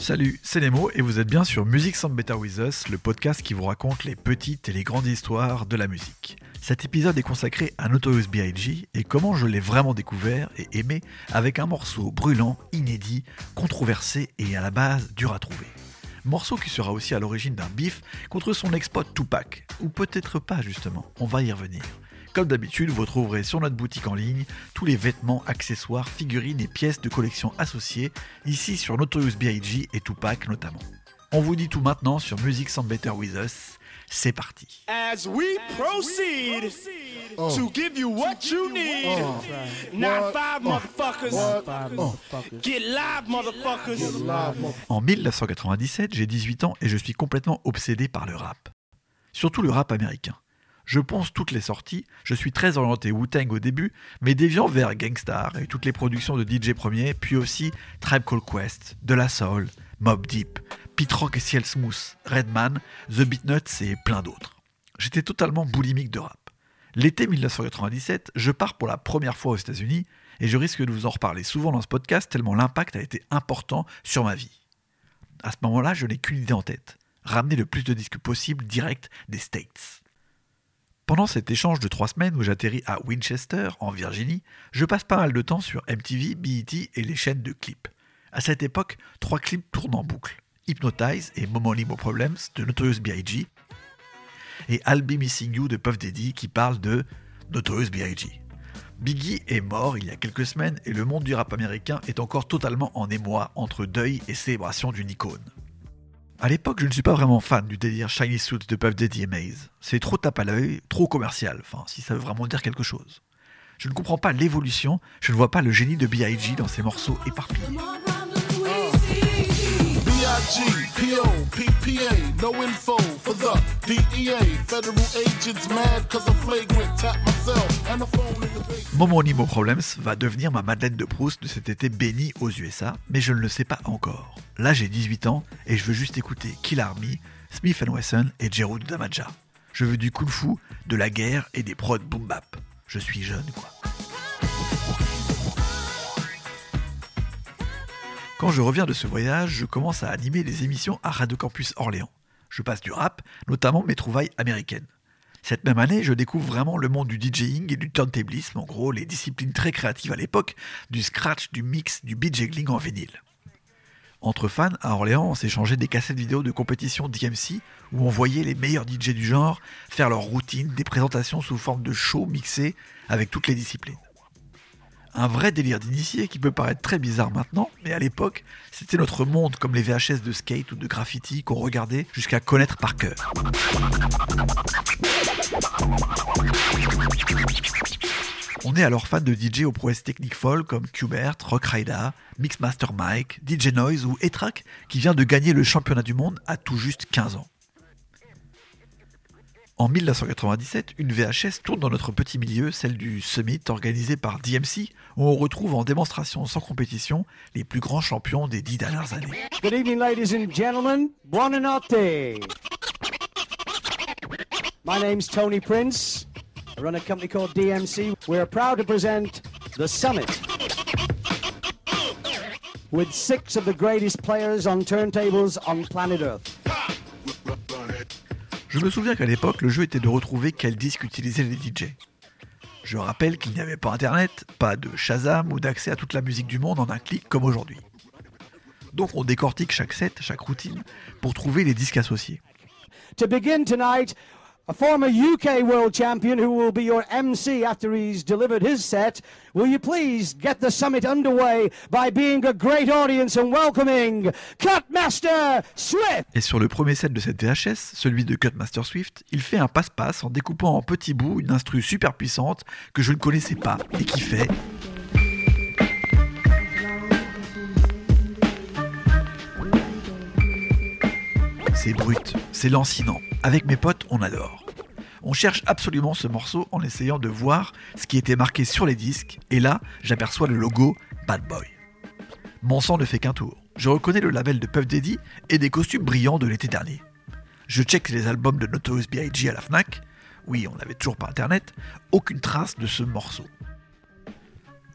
Salut, c'est Nemo et vous êtes bien sur Music Sound Better With Us, le podcast qui vous raconte les petites et les grandes histoires de la musique. Cet épisode est consacré à Notorious B.I.G. et comment je l'ai vraiment découvert et aimé avec un morceau brûlant, inédit, controversé et à la base dur à trouver. Morceau qui sera aussi à l'origine d'un bif contre son ex-pote Tupac, ou peut-être pas justement, on va y revenir. Comme d'habitude, vous trouverez sur notre boutique en ligne tous les vêtements, accessoires, figurines et pièces de collection associées, ici sur Notorious B.I.G. et Tupac notamment. On vous dit tout maintenant sur Music Sound Better With Us. C'est parti. As we proceed to give you what you need. Not five motherfuckers. Get live, motherfuckers. En 1997, j'ai 18 ans et je suis complètement obsédé par le rap. Surtout le rap américain. Je pense toutes les sorties, je suis très orienté Wu-Tang au début, mais déviant vers Gangstar et toutes les productions de DJ Premier, puis aussi Tribe Called Quest, De La Soul, Mob Deep, Pete Rock et Ciel Smooth, Redman, The Beatnuts et plein d'autres. J'étais totalement boulimique de rap. L'été 1997, je pars pour la première fois aux États-Unis et je risque de vous en reparler souvent dans ce podcast tellement l'impact a été important sur ma vie. À ce moment-là, je n'ai qu'une idée en tête ramener le plus de disques possible direct des States. Pendant cet échange de trois semaines où j'atterris à Winchester, en Virginie, je passe pas mal de temps sur MTV, BET et les chaînes de clips. À cette époque, trois clips tournent en boucle Hypnotize et Momo Limo Problems de Notorious B.I.G. et I'll Be Missing You de Puff Daddy qui parle de Notorious B.I.G. Biggie est mort il y a quelques semaines et le monde du rap américain est encore totalement en émoi entre deuil et célébration d'une icône. À l'époque, je ne suis pas vraiment fan du délire Shiny Suit de Puff Daddy et Maze. C'est trop tape à l'œil, trop commercial, enfin, si ça veut vraiment dire quelque chose. Je ne comprends pas l'évolution, je ne vois pas le génie de B.I.G. dans ses morceaux éparpillés. P.O., P.P.A., no info for the DEA. Federal agents mad cause I'm flagrant. Tap myself and the phone in the basement. Momo Limo Problems va devenir ma Madeleine de Proust de cet été béni aux USA, mais je ne le sais pas encore. Là, j'ai 18 ans et je veux juste écouter Kill Army, Smith Wesson et Jeru Damaja. Je veux du kung fu, de la guerre et des prods boom bap. Je suis jeune, quoi. Quand je reviens de ce voyage, je commence à animer des émissions à Radio Campus Orléans. Je passe du rap, notamment mes trouvailles américaines. Cette même année, je découvre vraiment le monde du DJing et du turntablisme, en gros les disciplines très créatives à l'époque, du scratch, du mix, du beat juggling en vinyle. Entre fans, à Orléans, on s'échangeait des cassettes vidéo de compétition DMC où on voyait les meilleurs DJ du genre faire leur routine, des présentations sous forme de show mixés avec toutes les disciplines. Un vrai délire d'initié qui peut paraître très bizarre maintenant, mais à l'époque, c'était notre monde comme les VHS de skate ou de graffiti qu'on regardait jusqu'à connaître par cœur. On est alors fan de DJ aux prouesses techniques folles comme Qbert, Rock Rida, Mixmaster Mike, DJ Noise ou Etrak qui vient de gagner le championnat du monde à tout juste 15 ans. En 1997, une VHS tourne dans notre petit milieu, celle du Summit organisé par DMC, où on retrouve en démonstration sans compétition les plus grands champions des dix dernières années. Good evening, ladies and gentlemen. Buonanotte. My name's Tony Prince. I run a company called DMC. We're proud to present The Summit. With six of the greatest players on turntables on planet Earth. Je me souviens qu'à l'époque, le jeu était de retrouver quel disque utilisaient les DJ. Je rappelle qu'il n'y avait pas internet, pas de Shazam ou d'accès à toute la musique du monde en un clic comme aujourd'hui. Donc on décortique chaque set, chaque routine, pour trouver les disques associés. A former UK world champion who will be your MC after he's delivered his set. Will you please get the summit underway by being a great audience and welcoming Cutmaster Swift? Et sur le premier set de cette VHS, celui de Cutmaster Swift, il fait un passe-passe en découpant en petits bouts une instru super puissante que je ne connaissais pas et qui fait C'est brut, c'est lancinant. Avec mes potes, on adore. On cherche absolument ce morceau en essayant de voir ce qui était marqué sur les disques, et là, j'aperçois le logo Bad Boy. Mon sang ne fait qu'un tour. Je reconnais le label de Puff Daddy et des costumes brillants de l'été dernier. Je check les albums de Notorious B.I.G. à la Fnac. Oui, on n'avait toujours pas internet. Aucune trace de ce morceau.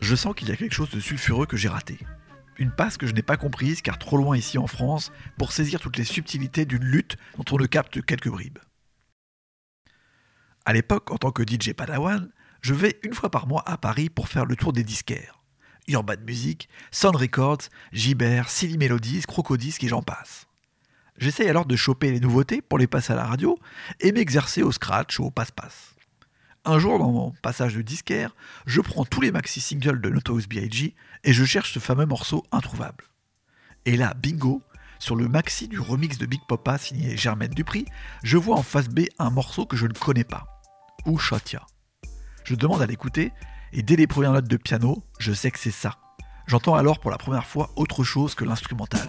Je sens qu'il y a quelque chose de sulfureux que j'ai raté. Une passe que je n'ai pas comprise car trop loin ici en France pour saisir toutes les subtilités d'une lutte dont on ne capte quelques bribes. À l'époque, en tant que DJ Padawan, je vais une fois par mois à Paris pour faire le tour des disquaires. Urban Music, Sound Records, Gibert, Silly Melodies, Crocodisc et j'en passe. J'essaye alors de choper les nouveautés pour les passer à la radio et m'exercer au scratch ou au passe-passe. Un jour, dans mon passage de disquaire, je prends tous les maxi-singles de Notorious B.I.G. et je cherche ce fameux morceau introuvable. Et là, bingo, sur le maxi du remix de Big Papa signé Germaine Dupri, je vois en face B un morceau que je ne connais pas. Ou Shatia. Je demande à l'écouter et dès les premières notes de piano, je sais que c'est ça. J'entends alors pour la première fois autre chose que l'instrumental.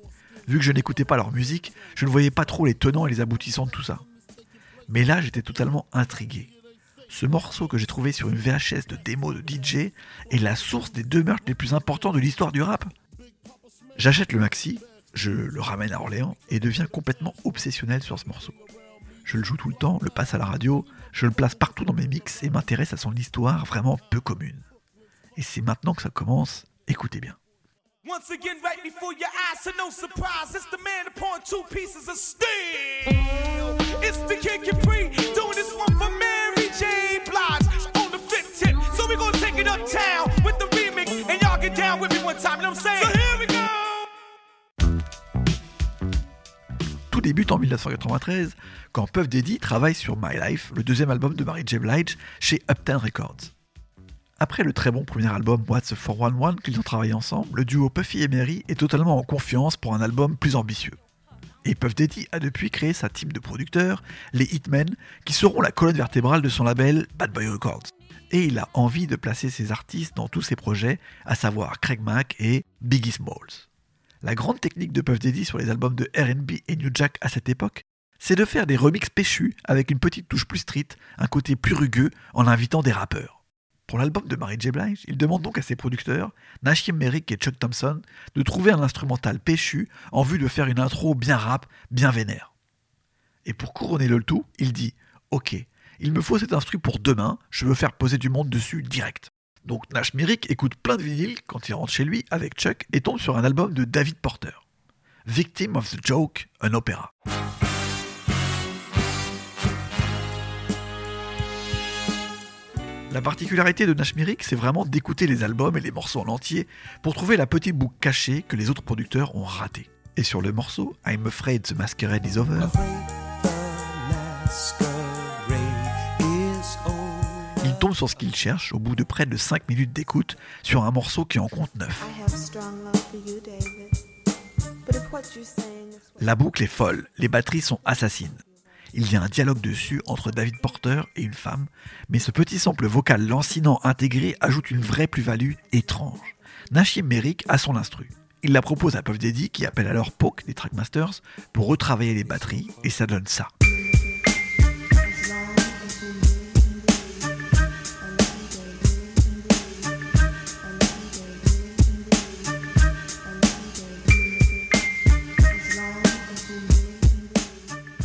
Vu que je n'écoutais pas leur musique, je ne voyais pas trop les tenants et les aboutissants de tout ça. Mais là, j'étais totalement intrigué. Ce morceau que j'ai trouvé sur une VHS de démo de DJ est la source des deux meurtres les plus importants de l'histoire du rap. J'achète le maxi, je le ramène à Orléans et deviens complètement obsessionnel sur ce morceau. Je le joue tout le temps, le passe à la radio, je le place partout dans mes mix et m'intéresse à son histoire vraiment peu commune. Et c'est maintenant que ça commence, écoutez bien. Once again, right before your eyes, so no surprise, it's the man upon two pieces of steel. It's the Kid Capri doing this one for Mary J. Blige on the fifth tip. So we gonna take it uptown with the remix, and y'all get down with me one time. You know what I'm saying? So here we go. Tout débute en 1993 quand Puff Daddy travaille sur My Life, le deuxième album de Mary J. Blige chez Uptown Records. Après le très bon premier album What's the 411 qu'ils ont travaillé ensemble, le duo Puffy et Mary est totalement en confiance pour un album plus ambitieux. Et Puff Daddy a depuis créé sa team de producteurs, les Hitmen, qui seront la colonne vertébrale de son label Bad Boy Records. Et il a envie de placer ses artistes dans tous ses projets, à savoir Craig Mack et Biggie Smalls. La grande technique de Puff Daddy sur les albums de RB et New Jack à cette époque, c'est de faire des remixes péchus avec une petite touche plus street, un côté plus rugueux en invitant des rappeurs. Pour l'album de Mary J. Blige, il demande donc à ses producteurs, Nashim Merrick et Chuck Thompson, de trouver un instrumental péchu en vue de faire une intro bien rap, bien vénère. Et pour couronner le tout, il dit Ok, il me faut cet instru pour demain, je veux faire poser du monde dessus direct. Donc Nash Merrick écoute plein de vinyles quand il rentre chez lui avec Chuck et tombe sur un album de David Porter. Victim of the Joke, un opéra. La particularité de Nash Merrick, c'est vraiment d'écouter les albums et les morceaux en entier pour trouver la petite boucle cachée que les autres producteurs ont ratée. Et sur le morceau I'm Afraid the Masquerade is Over, il tombe sur ce qu'il cherche au bout de près de 5 minutes d'écoute sur un morceau qui en compte 9. I have strong love for you, David. But if what you're saying is what La boucle est folle, les batteries sont assassines. Il y a un dialogue dessus entre David Porter et une femme, mais ce petit sample vocal lancinant intégré ajoute une vraie plus-value étrange. Nashim Merrick a son instru. Il la propose à Puff Daddy qui appelle alors Poke des Trackmasters pour retravailler les batteries et ça donne ça.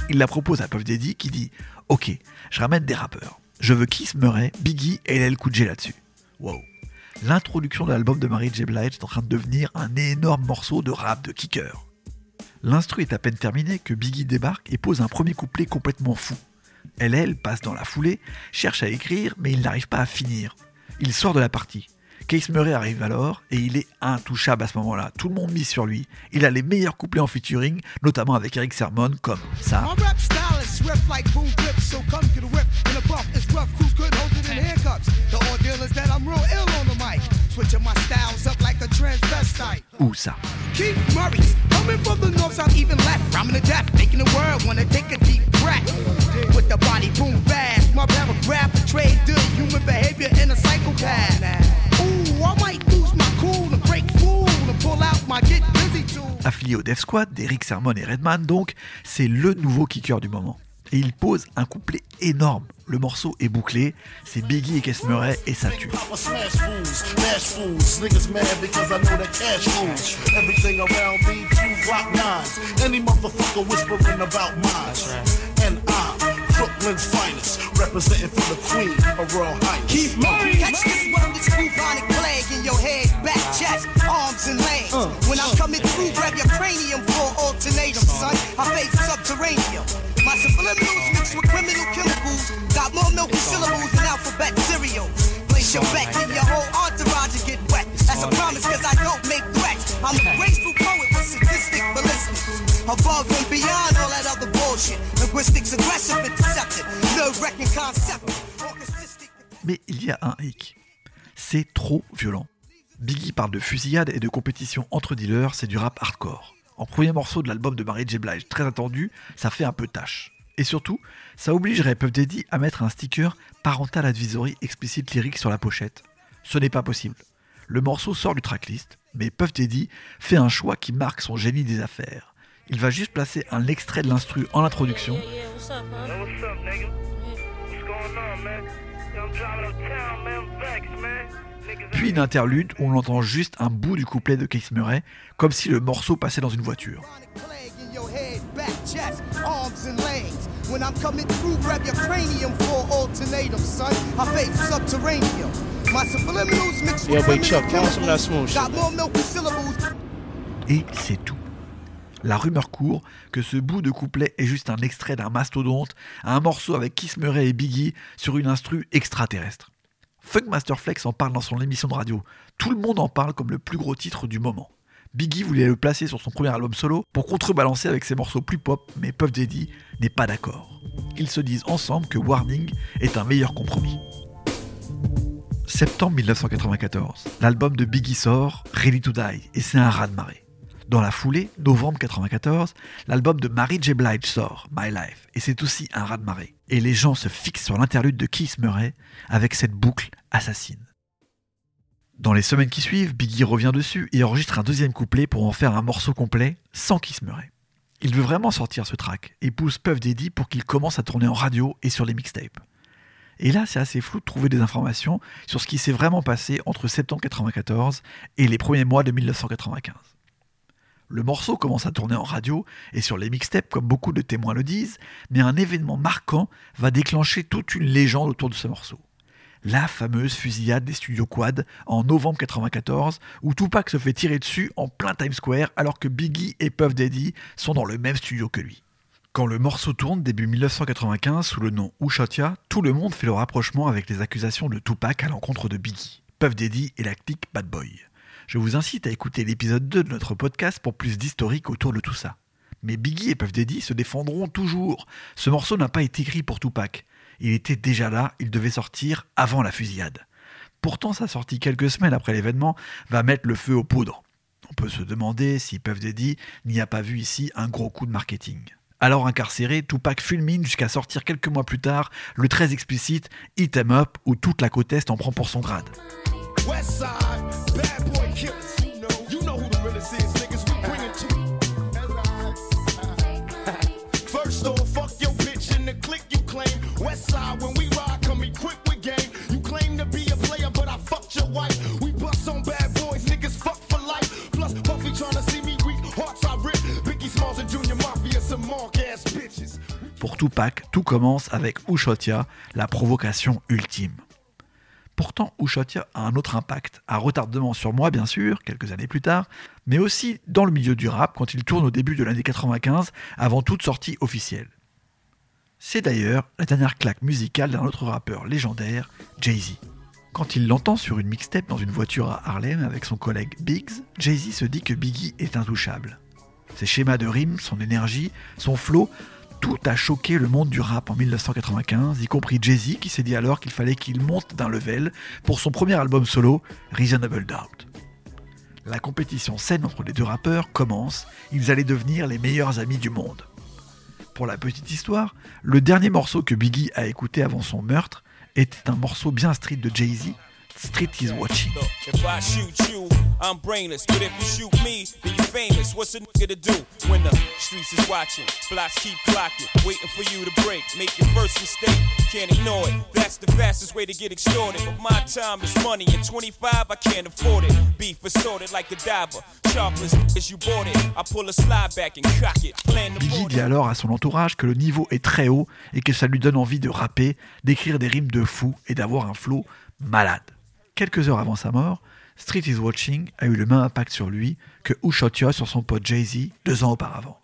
Il la propose à Puff Daddy qui dit Ok, je ramène des rappeurs. Je veux Kiss Murray, Biggie et LL Cool J là-dessus. Wow. L'introduction de l'album de Mary J. Blige est en train de devenir un énorme morceau de rap de kicker. L'instru est à peine terminé que Biggie débarque et pose un premier couplet complètement fou. LL passe dans la foulée, cherche à écrire, mais il n'arrive pas à finir. Il sort de la partie. Case Murray arrive alors et il est intouchable à ce moment-là. Tout le monde mise sur lui. Il a les meilleurs couplets en featuring, notamment avec Eric Sermon, comme ça. Ou ça. Keith. Ooh, I might lose my cool and break fool and pull out my get busy tool. Affilié au Def Squad d'Eric Sermon et Redman, donc, c'est le nouveau kicker du moment. Et il pose un couplet énorme. Le morceau est bouclé, c'est Biggie et Murray et ça tue. I Brooklyn's finest, representing for the queen, a royal highness. Keith Murray. Catch this word, this bubonic plague in your head, back, chest, arms, and legs. Uh. when I'm coming through, grab your cranium for alternatum, son. I face subterranean. My subliminals mixed with criminal chemicals got more milky syllables than alphabet cereal. Place your bet Mais il y a un hic. C'est trop violent. Biggie parle de fusillade et de compétition entre dealers, c'est du rap hardcore. En premier morceau de l'album de Mary J. Blige, très attendu, ça fait un peu tâche. Et surtout, ça obligerait Puff Daddy à mettre un sticker Parental Advisory explicite lyrique sur la pochette. Ce n'est pas possible. Le morceau sort du tracklist, mais Puff Daddy fait un choix qui marque son génie des affaires. Il va juste placer un extrait de l'instru en introduction, puis une interlude où on entend juste un bout du couplet de Case Murray, comme si le morceau passait dans une voiture. Et c'est tout. La rumeur court que ce bout de couplet est juste un extrait d'un mastodonte, un morceau avec Kiss Murray et Biggie sur une instru extraterrestre. Funk Master Flex en parle dans son émission de radio. Tout le monde en parle comme le plus gros titre du moment. Biggie voulait le placer sur son premier album solo pour contrebalancer avec ses morceaux plus pop, mais Puff Daddy n'est pas d'accord. Ils se disent ensemble que Warning est un meilleur compromis. Septembre 1994, l'album de Biggie sort, Ready to Die, et c'est un raz-de-marée. Dans la foulée, novembre 1994, l'album de Mary J. Blige sort, My Life, et c'est aussi un raz-de-marée. Et les gens se fixent sur l'interlude de Keith Murray avec cette boucle assassine. Dans les semaines qui suivent, Biggie revient dessus et enregistre un deuxième couplet pour en faire un morceau complet sans Keith Murray. Il veut vraiment sortir ce track et pousse Puff Daddy pour qu'il commence à tourner en radio et sur les mixtapes. Et là, c'est assez flou de trouver des informations sur ce qui s'est vraiment passé entre septembre 1994 et les premiers mois de 1995. Le morceau commence à tourner en radio et sur les mixtapes, comme beaucoup de témoins le disent, mais un événement marquant va déclencher toute une légende autour de ce morceau. La fameuse fusillade des studios Quad en novembre 1994, où Tupac se fait tirer dessus en plein Times Square alors que Biggie et Puff Daddy sont dans le même studio que lui. Quand le morceau tourne début 1995 sous le nom Ushotia, tout le monde fait le rapprochement avec les accusations de Tupac à l'encontre de Biggie, Puff Daddy et la clique Bad Boy. Je vous incite à écouter l'épisode 2 de notre podcast pour plus d'historique autour de tout ça. Mais Biggie et Puff Daddy se défendront toujours. Ce morceau n'a pas été écrit pour Tupac. Il était déjà là, il devait sortir avant la fusillade. Pourtant, sa sortie quelques semaines après l'événement va mettre le feu aux poudres. On peut se demander si Puff Daddy n'y a pas vu ici un gros coup de marketing. Alors incarcéré, Tupac fulmine jusqu'à sortir quelques mois plus tard le très explicite Hit 'em Up où toute la côte Est en prend pour son grade. West side, bad boy killers. You know, you know who the realest is, niggas. We bring it to First off, fuck your bitch in the click you claim. West side, when we ride, come equipped with game. You claim to be a player, but I fucked your wife. We bust on bad boys, niggas fuck for life. Plus, Puffy tryna see me weak, hearts I rip. Biggie Smalls and Junior Mafia, some mark ass bitches. Pour Tupac, tout commence avec Ushotia, la provocation ultime. Pourtant, Ushotia a un autre impact, un retardement sur moi bien sûr, quelques années plus tard, mais aussi dans le milieu du rap quand il tourne au début de l'année 95, avant toute sortie officielle. C'est d'ailleurs la dernière claque musicale d'un autre rappeur légendaire, Jay-Z. Quand il l'entend sur une mixtape dans une voiture à Harlem avec son collègue Biggs, Jay-Z se dit que Biggie est intouchable. Ses schémas de rimes, son énergie, son flow, tout a choqué le monde du rap en 1995, y compris Jay-Z qui s'est dit alors qu'il fallait qu'il monte d'un level pour son premier album solo, Reasonable Doubt. La compétition saine entre les deux rappeurs commence, ils allaient devenir les meilleurs amis du monde. Pour la petite histoire, le dernier morceau que Biggie a écouté avant son meurtre était un morceau bien street de Jay-Z, Street is Watching. Look, if I shoot you, I'm brainless. But if you shoot me, then you famous. What's a nigga to do when the streets is watching? Blocks keep clocking, waiting for you to break. Make your first mistake, can't ignore it. That's the fastest way to get extorted. But my time is money, and 25 I can't afford it. Beef assorted like the diver. Sharpless as you bought it. I pull a slide back and cock it. Plan the Biggie board dit alors à son entourage que le niveau est très haut et que ça lui donne envie de rapper, d'écrire des rimes de fou et d'avoir un flow malade. Quelques heures avant sa mort, Street is Watching a eu le même impact sur lui que Who sur son pote Jay-Z deux ans auparavant.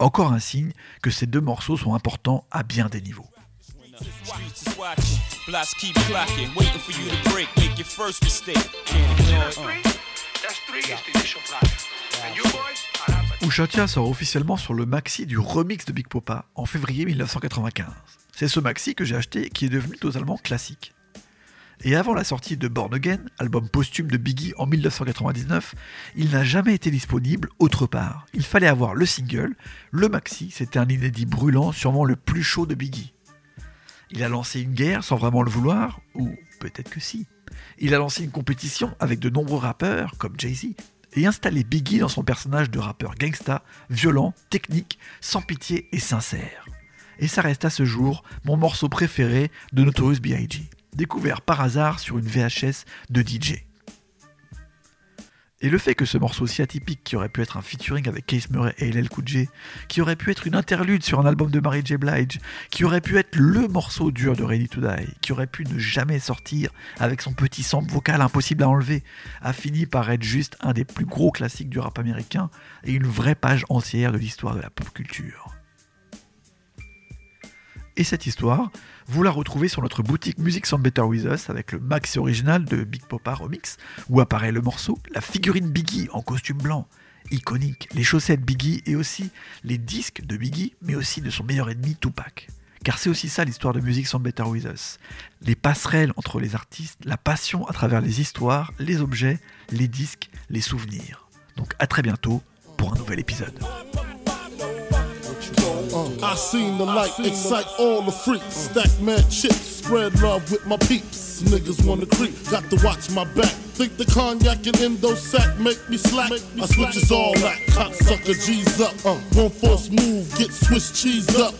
Encore un signe que ces deux morceaux sont importants à bien des niveaux. Ushatia sort officiellement sur le maxi du remix de Big Popa en février 1995. C'est ce maxi que j'ai acheté et qui est devenu totalement classique. Et avant la sortie de Born Again, album posthume de Biggie en 1999, il n'a jamais été disponible autre part. Il fallait avoir le single, le maxi, c'était un inédit brûlant, sûrement le plus chaud de Biggie. Il a lancé une guerre sans vraiment le vouloir, ou peut-être que si. Il a lancé une compétition avec de nombreux rappeurs, comme Jay-Z, et installé Biggie dans son personnage de rappeur gangsta, violent, technique, sans pitié et sincère. Et ça reste à ce jour mon morceau préféré de Notorious B.I.G., découvert par hasard sur une VHS de DJ. Et le fait que ce morceau si atypique, qui aurait pu être un featuring avec Case Murray et LL Cool qui aurait pu être une interlude sur un album de Mary J. Blige, qui aurait pu être le morceau dur de Ready to Die, qui aurait pu ne jamais sortir avec son petit sample vocal impossible à enlever, a fini par être juste un des plus gros classiques du rap américain et une vraie page entière de l'histoire de la pop culture. Et cette histoire, vous la retrouvez sur notre boutique Music Sound Better With Us avec le maxi original de Big Popa Remix, où apparaît le morceau, la figurine Biggie en costume blanc, iconique, les chaussettes Biggie et aussi les disques de Biggie, mais aussi de son meilleur ennemi Tupac. Car c'est aussi ça l'histoire de Music Sound Better With Us. Les passerelles entre les artistes, la passion à travers les histoires, les objets, les disques, les souvenirs. Donc à très bientôt pour un nouvel épisode. I seen the light excite all the freaks. Stack mad chips, spread love with my peeps. Niggas wanna creep, got to watch my back. Think the cognac and endo sack make me slack. I switches all that, cocksucker G's up. Uh, one force move, get Swiss cheese up.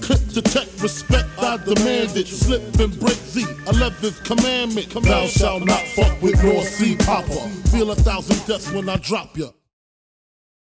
Click detect respect, I demand it. Slip and break the 11th commandment. Thou shalt not fuck with North Sea Popper. Feel a thousand deaths when I drop ya.